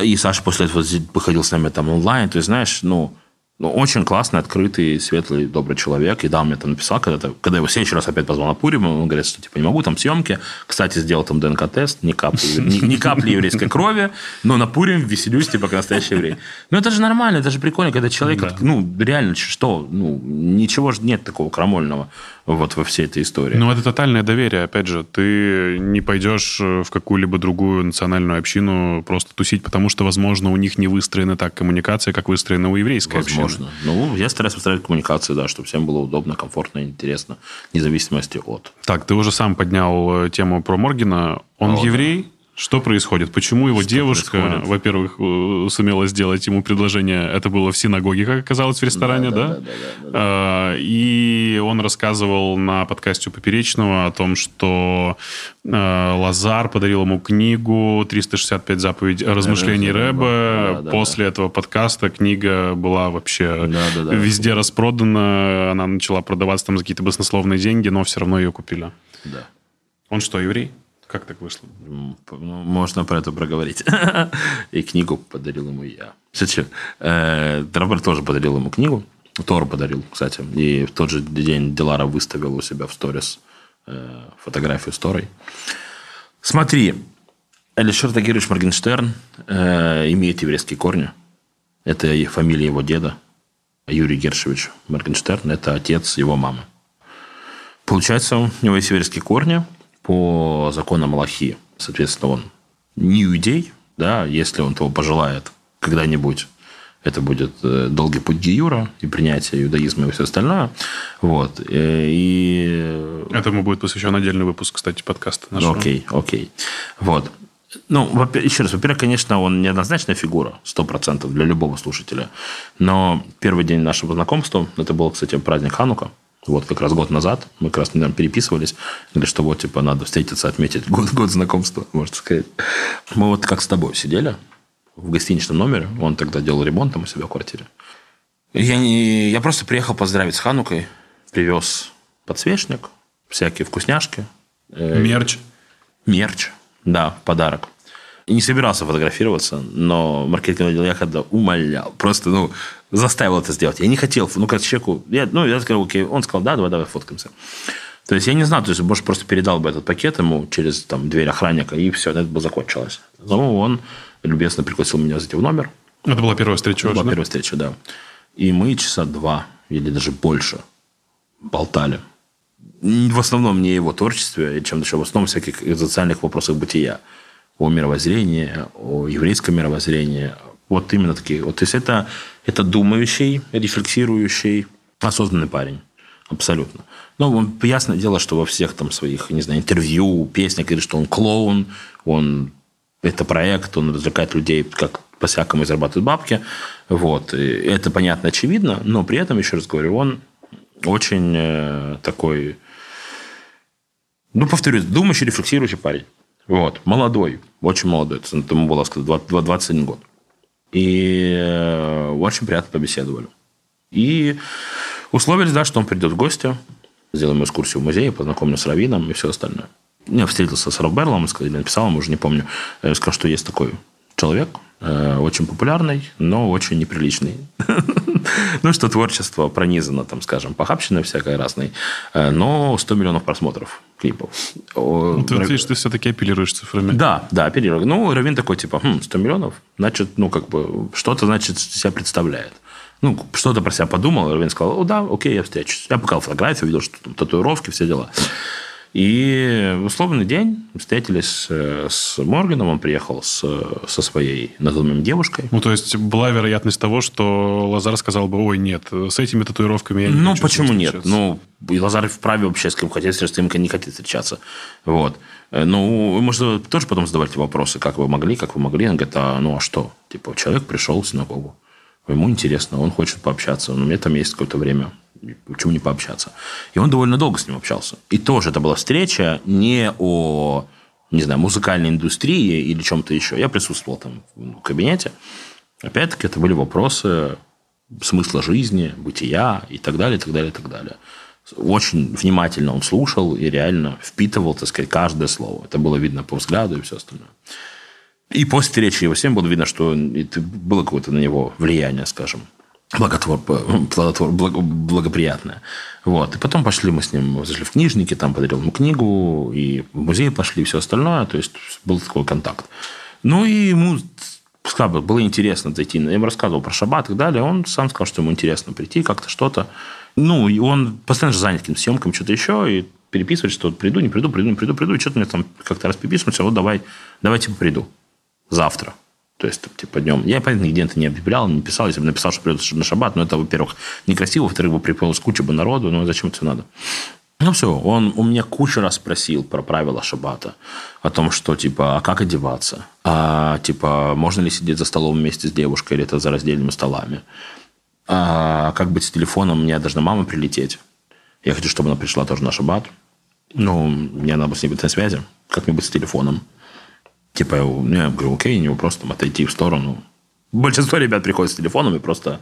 И Саша после этого выходил с нами там онлайн. То есть, знаешь, ну, ну, очень классный, открытый, светлый, добрый человек. И да, он мне там написал, когда, когда его в следующий раз опять позвал на Пурим, он говорит, что типа не могу, там съемки. Кстати, сделал там ДНК-тест, ни капли, ни, ни капли еврейской крови, но на Пурим веселюсь, типа, как настоящий еврей. Ну, это же нормально, это же прикольно, когда человек, да. ну, реально, что, ну, ничего же нет такого крамольного вот во всей этой истории. Ну, это тотальное доверие, опять же. Ты не пойдешь э, в какую-либо другую национальную общину просто тусить, потому что, возможно, у них не выстроена так коммуникация, как выстроена у еврейской возможно. общины. Ну, я стараюсь выстраивать коммуникацию, да, чтобы всем было удобно, комфортно, интересно, вне зависимости от. Так, ты уже сам поднял э, тему про Моргина. Он О, еврей? Да. Что происходит? Почему его что девушка, во-первых, э, сумела сделать ему предложение? Это было в синагоге, как оказалось, в ресторане, да? да? да, да, да, да. А, и он рассказывал на подкасте у Поперечного о том, что а, Лазар подарил ему книгу «365 заповедей размышлений Рэба». Да, После да. этого подкаста книга была вообще да, да, да, везде распродана. Она начала продаваться там за какие-то баснословные деньги, но все равно ее купили. Да. Он что, еврей? Как так вышло? Ну, можно про это проговорить. [laughs] И книгу подарил ему я. Кстати, э, Роберт тоже подарил ему книгу. Тор подарил, кстати. И в тот же день Делара выставил у себя в сторис э, фотографию с Торой. Смотри, Алишер Тагирович Моргенштерн э, имеет еврейские корни. Это фамилия его деда. Юрий Гершевич Моргенштерн – это отец его мамы. Получается, у него есть еврейские корни – по законам Аллахи. Соответственно, он не иудей, да, если он того пожелает когда-нибудь. Это будет э, долгий путь Гиюра и принятие иудаизма и все остальное. Вот. Э, и... Этому будет посвящен отдельный выпуск, кстати, подкаста нашего. Окей, окей. Вот. Ну, еще раз, во-первых, конечно, он неоднозначная фигура, сто процентов для любого слушателя. Но первый день нашего знакомства, это был, кстати, праздник Ханука, вот как раз год назад мы как раз наверное, переписывались, говорили, что вот, типа, надо встретиться, отметить год, год знакомства, можно сказать. Мы вот как с тобой сидели в гостиничном номере, он тогда делал ремонт там у себя в квартире. Я, не, я просто приехал поздравить с Ханукой, привез подсвечник, всякие вкусняшки. Э, мерч. Мерч, да, подарок. И не собирался фотографироваться, но маркетинговый отдел Яхада умолял. Просто, ну, заставил это сделать. Я не хотел, ну, как человеку... Я, ну, я сказал, окей. Он сказал, да, давай, давай фоткаемся. То есть, я не знаю, то есть, может, просто передал бы этот пакет ему через там, дверь охранника, и все, это бы закончилось. Но он любезно пригласил меня зайти в номер. Это была первая встреча Это была да? первая встреча, да. И мы часа два или даже больше болтали. В основном не его творчестве, чем еще в основном всяких социальных вопросах бытия о мировоззрении, о еврейском мировоззрении, Вот именно такие. Вот, то есть это, это думающий, рефлексирующий, осознанный парень. Абсолютно. Ну, он, ясное дело, что во всех там своих, не знаю, интервью, песнях говорит, что он клоун, он это проект, он развлекает людей, как по-всякому зарабатывает бабки. Вот. И это понятно, очевидно, но при этом, еще раз говорю, он очень э, такой, ну, повторюсь, думающий, рефлексирующий парень. Вот. Молодой, очень молодой. Ему было, сказать, 21 год. И э, очень приятно побеседовали. И условились, да, что он придет в гости, сделаем экскурсию в музей, познакомлю с Равином и все остальное. Я встретился с Роб Берлом, или написал ему, уже не помню. Сказал, что есть такой человек, очень популярный, но очень неприличный. [laughs] ну, что творчество пронизано, там, скажем, похабщиной всякой разной, э, но 100 миллионов просмотров клипов. Ну, ты видишь, ты все-таки апеллируешь цифрами. Да, да, апеллирую. Ну, Равин такой, типа, хм, 100 миллионов, значит, ну, как бы, что-то, значит, себя представляет. Ну, что-то про себя подумал, Равин сказал, о, да, окей, я встречусь. Я показал фотографию, видел, что там татуировки, все дела. И в условный день встретились с Морганом, он приехал с, со своей на девушкой. Ну, то есть была вероятность того, что Лазар сказал бы, ой, нет, с этими татуировками я не Ну, почему нет? Ну, и Лазар вправе вообще с кем хотеть встречаться, с кем не хотит встречаться. Вот. Э, ну, вы можете тоже потом задавать вопросы, как вы могли, как вы могли. Он говорит, а ну а что? Типа, человек пришел в синагогу, ему интересно, он хочет пообщаться, но у меня там есть какое-то время почему не пообщаться? И он довольно долго с ним общался. И тоже это была встреча не о, не знаю, музыкальной индустрии или чем-то еще. Я присутствовал там в кабинете. Опять-таки, это были вопросы смысла жизни, бытия и так далее, и так далее, и так далее. Очень внимательно он слушал и реально впитывал, так сказать, каждое слово. Это было видно по взгляду и все остальное. И после встречи его всем было видно, что было какое-то на него влияние, скажем благотвор, плодотвор, благо, благоприятное. Вот. И потом пошли мы с ним, зашли в книжники, там подарил ему книгу, и в музей пошли, и все остальное. То есть, был такой контакт. Ну, и ему сказал, было интересно зайти. Я ему рассказывал про шаббат и так далее. Он сам сказал, что ему интересно прийти, как-то что-то. Ну, и он постоянно же занят каким-то съемками, что-то еще, и переписывать, что вот приду, не приду, приду, не приду, приду. И что-то мне там как-то раз переписывается, вот давай, давай типа приду завтра. То есть, типа, днем. Я, понятно, нигде это не объявлял, не писал. Если бы написал, что придет на шаббат, но это, во-первых, некрасиво, во-вторых, бы приплылось куча бы народу, ну, зачем это надо? Ну, все, он у меня кучу раз спросил про правила шаббата. О том, что, типа, а как одеваться? А, типа, можно ли сидеть за столом вместе с девушкой, или это за раздельными столами? А как быть с телефоном? Мне должна мама прилететь. Я хочу, чтобы она пришла тоже на шаббат. Ну, мне надо с ней быть на связи. Как мне быть с телефоном? Типа, я говорю, окей, не просто там отойти в сторону. Большинство ребят приходят с телефоном и просто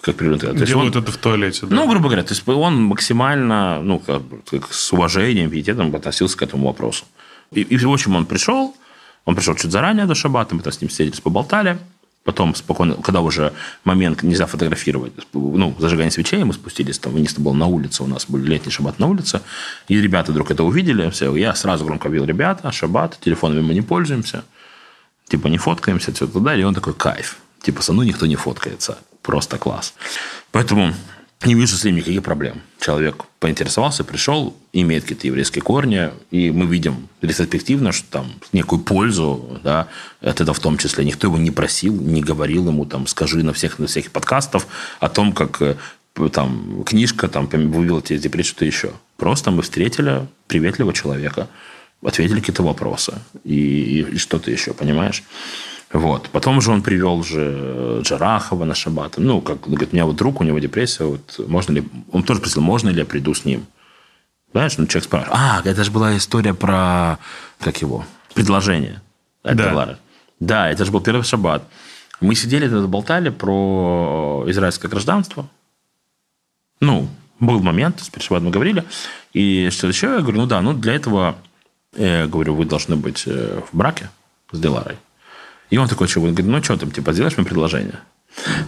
как примерно... Делают он, это в туалете, да? Ну, грубо говоря, то есть он максимально, ну, как, как с уважением, пиететом относился к этому вопросу. И, и, в общем, он пришел, он пришел чуть заранее до шабата, мы там с ним встретились, поболтали. Потом спокойно, когда уже момент нельзя фотографировать, ну, зажигание свечей, мы спустились, там, вниз был на улице, у нас был летний шаббат на улице, и ребята вдруг это увидели, все, я сразу громко объявил, ребята, шаббат, телефонами мы не пользуемся, типа не фоткаемся, все туда, и он такой, кайф, типа со мной никто не фоткается, просто класс. Поэтому не вижу с ним никаких проблем. Человек поинтересовался, пришел, имеет какие-то еврейские корни, и мы видим ретроспективно, что там некую пользу да, от этого в том числе. Никто его не просил, не говорил ему, там, скажи на всех, на всех подкастов о том, как э, там, книжка там, вывела тебе депрессию, что-то еще. Просто мы встретили приветливого человека, ответили какие-то вопросы и, и что-то еще, понимаешь? Вот. Потом же он привел же Джарахова на шаббат. Ну, как говорит, у меня вот друг, у него депрессия, вот можно ли... Он тоже спросил, можно ли я приду с ним? Знаешь, ну, человек спрашивает. А, это же была история про, как его, предложение. Да. да, это же был первый шаббат. Мы сидели болтали про израильское гражданство. Ну, был момент, с перед мы говорили. И что еще? Я говорю, ну да, ну для этого, я говорю, вы должны быть э, в браке с Деларой. И он такой, что, он говорит, ну что там, типа, сделаешь мне предложение?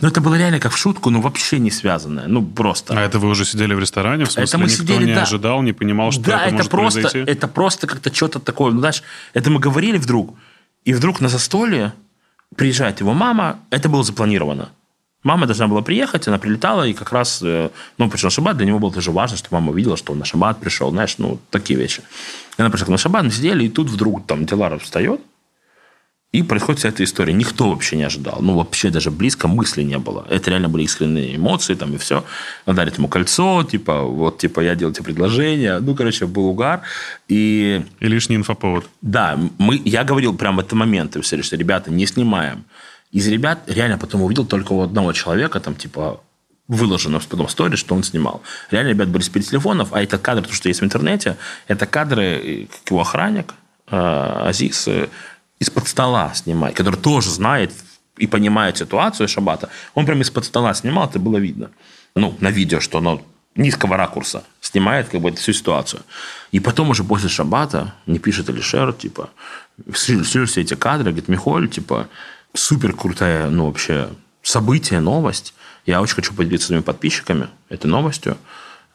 Ну, это было реально как в шутку, но вообще не связанное. Ну, просто. А это вы уже сидели в ресторане? В смысле, это мы никто сидели, не да. ожидал, не понимал, что да, это, это может просто, произойти? это просто как-то что-то такое. Ну, знаешь, это мы говорили вдруг, и вдруг на застолье приезжает его мама, это было запланировано. Мама должна была приехать, она прилетала, и как раз, э, ну, пришел шаббат, для него было тоже важно, что мама увидела, что он на шаббат пришел, знаешь, ну, такие вещи. И она пришла на шаббат, мы сидели, и тут вдруг там Дилара встает, И происходит вся эта история. Никто вообще не ожидал. Ну, вообще даже близко мысли не было. Это реально были искренние эмоции, там, и все. Он дарит ему кольцо, типа, вот, типа, я делаю тебе предложение. Ну, короче, был угар. И... И лишний инфоповод. Да, мы, я говорил прямо в этот момент, все, что, ребята, не снимаем. Из ребят реально потом увидел только у одного человека, там, типа, выложено потом сторис, что он снимал. Реально ребят были без телефонов, а этот кадр, то, что есть в интернете, это кадры, как его охранник, э, Азиз, э, из-под стола снимает, который тоже знает и понимает ситуацию Шабата. Он прям из-под стола снимал, это было видно. Ну, на видео, что оно низкого ракурса снимает как бы всю ситуацию. И потом уже после Шабата мне пишет Алишер, типа, все, все эти кадры, говорит, Михоль, типа, супер крутая, ну, вообще, событие, новость. Я очень хочу поделиться с своими подписчиками этой новостью.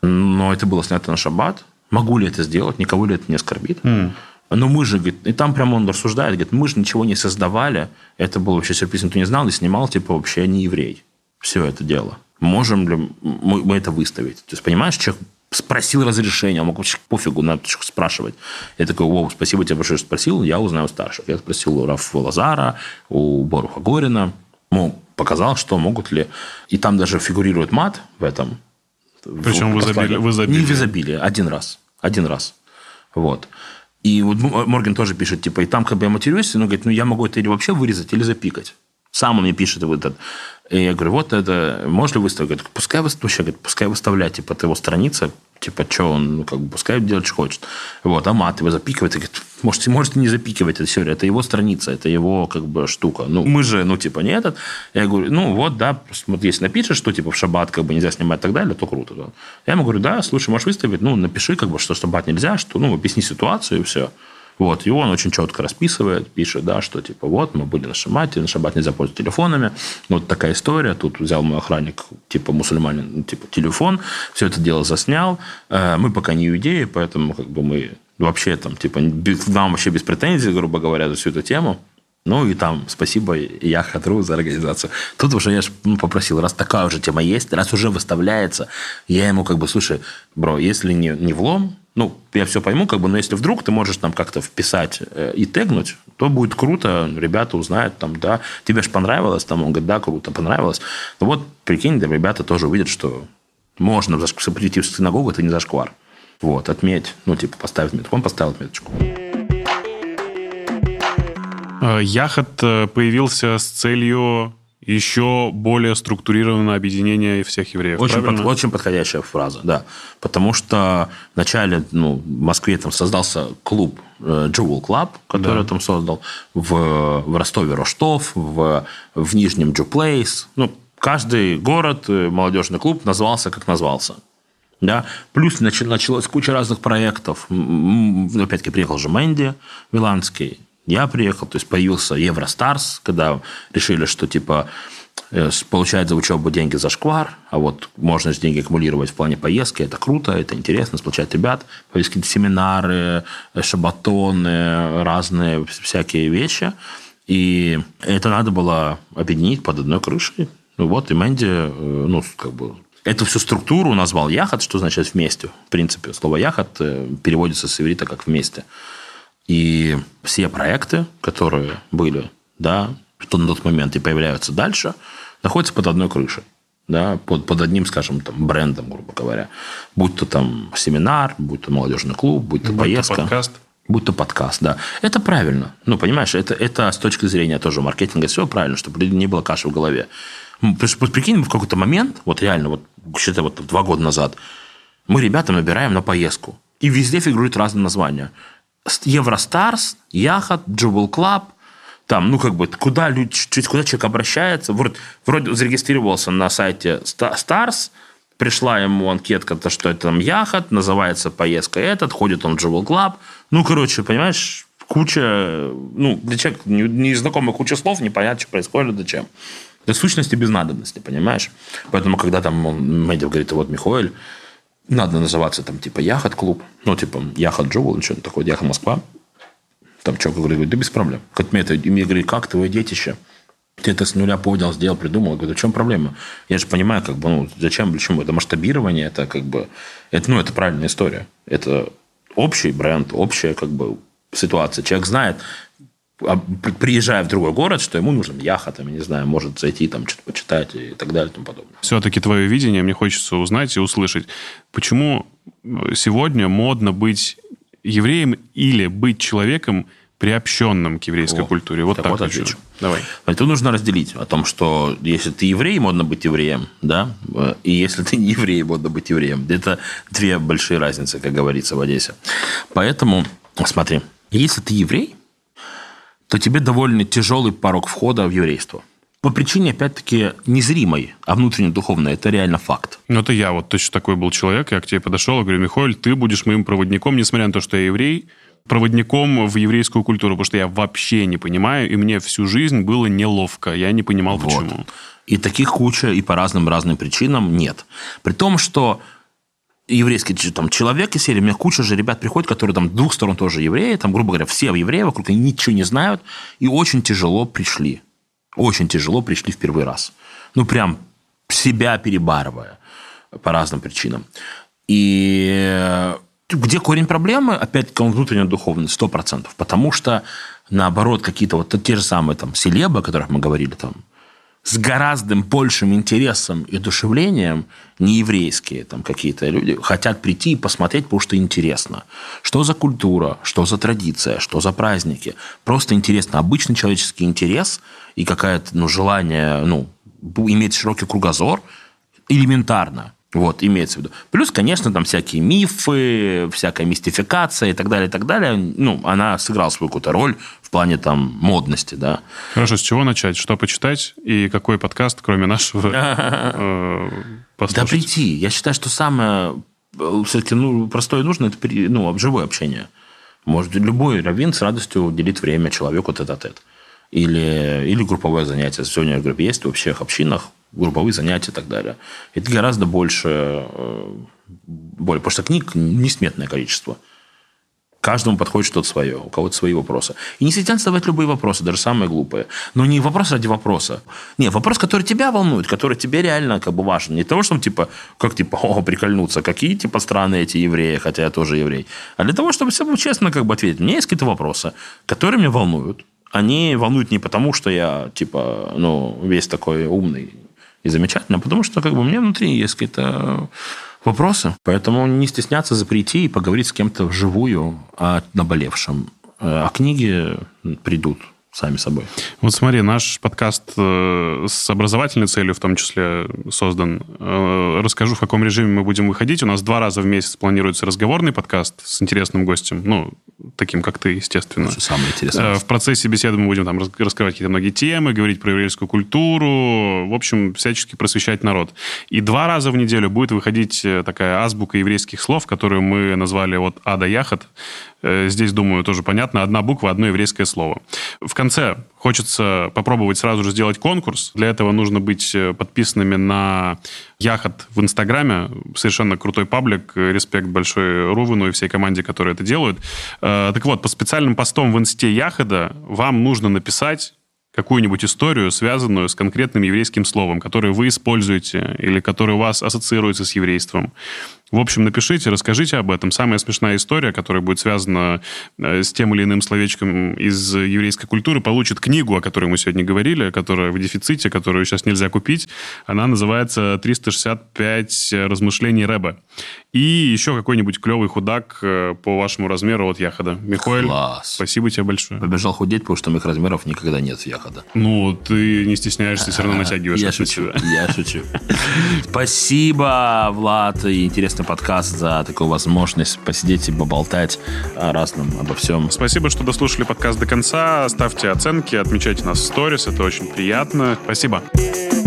Но это было снято на Шаббат. Могу ли это сделать? Никого ли это не оскорбит? Mm. Но мы же, говорит, и там прямо он рассуждает, говорит, мы же ничего не создавали. Это был вообще сюрприз, никто не знал, и снимал, типа, вообще не еврей. Все это дело. Можем ли мы, мы это выставить? То есть, понимаешь, человек спросил разрешения, он мог вообще пофигу, надо спрашивать. Я такой, вау, спасибо тебе большое, что спросил, я узнаю старших. Я спросил у Рафа Лазара, у Боруха Горина, ну, показал, что могут ли... И там даже фигурирует мат в этом. Причем в, в изобилии. Не в изобилии, один раз. Один раз. Вот. И вот Морген тоже пишет, типа, и там как бы я матерюсь, но говорит, ну я могу это или вообще вырезать, или запикать. Сам он мне пишет вот этот. И я говорю, вот это, можешь ли выставить? Говорит, пускай вообще, говорит, пускай выставлять, типа, это его страница, типа, что он, ну, как бы, пускай делать, что хочет. Вот, а мат его запикивает, и говорит, можете, можете не запикивать это все, это его страница, это его, как бы, штука. Ну, мы же, ну, типа, не этот. Я говорю, ну, вот, да, вот если напишешь, что, типа, в шаббат, как бы, нельзя снимать и так далее, то круто. Да. Я ему говорю, да, слушай, можешь выставить, ну, напиши, как бы, что в шаббат нельзя, что, ну, объясни ситуацию, и все. Вот, и он очень четко расписывает, пишет, да, что типа вот мы были на шабате, на шаббат нельзя пользоваться телефонами, вот такая история, тут взял мой охранник, типа мусульманин, ну, типа телефон, все это дело заснял, э, мы пока не иудеи, поэтому как бы мы вообще там, типа, нам вообще без претензий, грубо говоря, за всю эту тему, ну и там спасибо я Хатру за организацию. Тут уже я ну, попросил, раз такая уже тема есть, раз уже выставляется, я ему как бы, слушай, бро, если не, не влом, ну, я все пойму, как бы, но если вдруг ты можешь там как-то вписать э, и тегнуть, то будет круто, ребята узнают, там, да, тебе же понравилось, там, он говорит, да, круто, понравилось. Ну вот, прикинь, да, ребята тоже увидят, что можно прийти в синагогу, это не зашквар. Вот, отметь, ну, типа, поставить метку. Он поставил отметочку. Э, Яхот э, появился с целью еще более структурированное объединение всех евреев. Очень, под, очень подходящая фраза, да. Потому что вначале ну, в Москве там создался клуб э, Jewel Club, который да. там создал, в, в Ростове Ростов, в, в Нижнем Jew Place. Ну, каждый город, э, молодежный клуб назывался, как назвался. Да? Плюс началась куча разных проектов. Опять-таки приехал же Мэнди Миланский, я приехал, то есть появился Евростарс, когда решили, что типа э, получать за учебу деньги за шквар, а вот можно же деньги аккумулировать в плане поездки, это круто, это интересно, сплочать ребят, какие-то семинары, э, шабатоны, разные всякие вещи, и это надо было объединить под одной крышей. Ну вот, и Мэнди, э, ну, как бы Эту всю структуру назвал яхот, что значит вместе. В принципе, слово яхот переводится с иврита как вместе. И все проекты, которые были, да, что на тот момент и появляются дальше, находятся под одной крышей. Да, под, под одним, скажем, там, брендом, грубо говоря. Будь то там семинар, будь то молодежный клуб, будь то будь поездка. То подкаст. Будь то подкаст, да. Это правильно. Ну, понимаешь, это, это с точки зрения тоже маркетинга все правильно, чтобы не было каши в голове. Прикинь, в какой-то момент, вот реально, вот что-то вот два года назад, мы ребятам набираем на поездку. И везде фигурируют разные названия. EuroStars, Яхот, Jubl Club, там, ну, как бы, куда, люди, куда человек обращается, вроде, вроде зарегистрировался на сайте Stars, пришла ему анкетка, то, что это там Яхот, называется поездка этот, ходит он в Jubl Club, ну, короче, понимаешь, куча, ну, для человека незнакомых куча слов, непонятно, что происходит, зачем. Это сущности без надобности, понимаешь? Поэтому, когда там он, Медиа говорит, вот Михоэль, надо называться там типа Яхот-клуб, ну, типа Яхот Джоул, что-то такое, Яхот Москва. Там человек говорит, да без проблем. Как мне это, и мне говорит, как твое детище? Ты это с нуля поднял, сделал, придумал. Я говорю, в чем проблема? Я же понимаю, как бы, ну, зачем, почему? Это масштабирование, это как бы, это, ну, это правильная история. Это общий бренд, общая как бы ситуация. Человек знает, приезжая в другой город, что ему нужен яха, там, я не знаю, может зайти, там, что-то почитать и так далее и тому подобное. Все-таки твое видение мне хочется узнать и услышать. Почему сегодня модно быть евреем или быть человеком, приобщенным к еврейской о, культуре? Вот так, так вот отвечу. Давай. Тут нужно разделить о том, что если ты еврей, модно быть евреем, да, и если ты не еврей, модно быть евреем. Это две большие разницы, как говорится в Одессе. Поэтому, смотри, если ты еврей, то тебе довольно тяжелый порог входа в еврейство. По причине, опять-таки, незримой, а внутренне духовной. Это реально факт. Ну, это я вот точно такой был человек. Я к тебе подошел и говорю, Михаил, ты будешь моим проводником, несмотря на то, что я еврей, проводником в еврейскую культуру, потому что я вообще не понимаю, и мне всю жизнь было неловко. Я не понимал, вот. почему. И таких куча, и по разным разным причинам нет. При том, что еврейский там, человек из серии, у меня куча же ребят приходит, которые там двух сторон тоже евреи, там, грубо говоря, все евреи вокруг, они ничего не знают, и очень тяжело пришли. Очень тяжело пришли в первый раз. Ну, прям себя перебарывая по разным причинам. И где корень проблемы? Опять-таки, он внутренне духовный, сто процентов. Потому что, наоборот, какие-то вот те же самые там селебы, о которых мы говорили, там, с гораздо большим интересом и душевлением нееврейские там какие-то люди хотят прийти и посмотреть, потому что интересно. Что за культура, что за традиция, что за праздники. Просто интересно. Обычный человеческий интерес и какое-то ну, желание ну, иметь широкий кругозор элементарно. Вот, имеется в виду. Плюс, конечно, там всякие мифы, всякая мистификация и так далее, и так далее. Ну, она сыграла свою какую-то роль плане там модности, да. Хорошо, с чего начать? Что почитать? И какой подкаст, кроме нашего, [laughs] э, Да прийти. Я считаю, что самое э, все-таки ну, простое и нужно, это ну, живое общение. Может, любой раввин с радостью уделит время человеку тет-а-тет. Или, или групповое занятие. Сегодня, я говорю, есть во всех общинах групповые занятия и так далее. Это гораздо больше, э, более, потому что книг несметное количество. Каждому подходит что-то свое, у кого-то свои вопросы. И не стесняться задавать любые вопросы, даже самые глупые. Но не вопрос ради вопроса. Не, вопрос, который тебя волнует, который тебе реально как бы важен. Не того, чтобы типа, как типа, [laughs] о, прикольнуться, какие типа страны эти евреи, хотя я тоже еврей. А для того, чтобы все честно как бы ответить. У меня есть какие-то вопросы, которые меня волнуют. Они волнуют не потому, что я типа, ну, весь такой умный и замечательно, потому что как бы у меня внутри есть какие-то вопросы. Поэтому не стесняться запрети и поговорить с кем-то вживую о наболевшем. А книги придут сами собой. Вот смотри, наш подкаст э, с образовательной целью в том числе создан. Э, расскажу, в каком режиме мы будем выходить. У нас два раза в месяц планируется разговорный подкаст с интересным гостем. Ну, таким, как ты, естественно. Это самое интересное. Э, в процессе беседы мы будем там раскрывать какие-то многие темы, говорить про еврейскую культуру, в общем, всячески просвещать народ. И два раза в неделю будет выходить такая азбука еврейских слов, которую мы назвали от А до Яхот. Э, здесь, думаю, тоже понятно. Одна буква, одно еврейское слово. В конце хочется попробовать сразу же сделать конкурс. Для этого нужно быть э, подписанными на Яхот в Инстаграме. Совершенно крутой паблик. Респект большой Рувену и всей команде, которые это делают. Э, так вот, по специальным постам в Инсте Яхода вам нужно написать какую-нибудь историю, связанную с конкретным еврейским словом, которое вы используете или которое у вас ассоциируется с еврейством. В общем, напишите, расскажите об этом. Самая смешная история, которая будет связана э, с тем или иным словечком из еврейской культуры, получит книгу, о которой мы сегодня говорили, которая в дефиците, которую сейчас нельзя купить. Она называется «365 размышлений Рэба». И еще какой-нибудь клевый худак э, по вашему размеру от Яхода. Михаил, Класс. спасибо тебе большое. Побежал худеть, потому что моих размеров никогда нет Яхода. Ну, ты не стесняешься, все равно натягиваешь. Я шучу, я шучу. Спасибо, Влад, и интересный подкаст за такую возможность посидеть и поболтать о разном, обо всем. Спасибо, что дослушали подкаст до конца. Ставьте оценки, отмечайте нас в сторис, это очень приятно. Спасибо. Спасибо.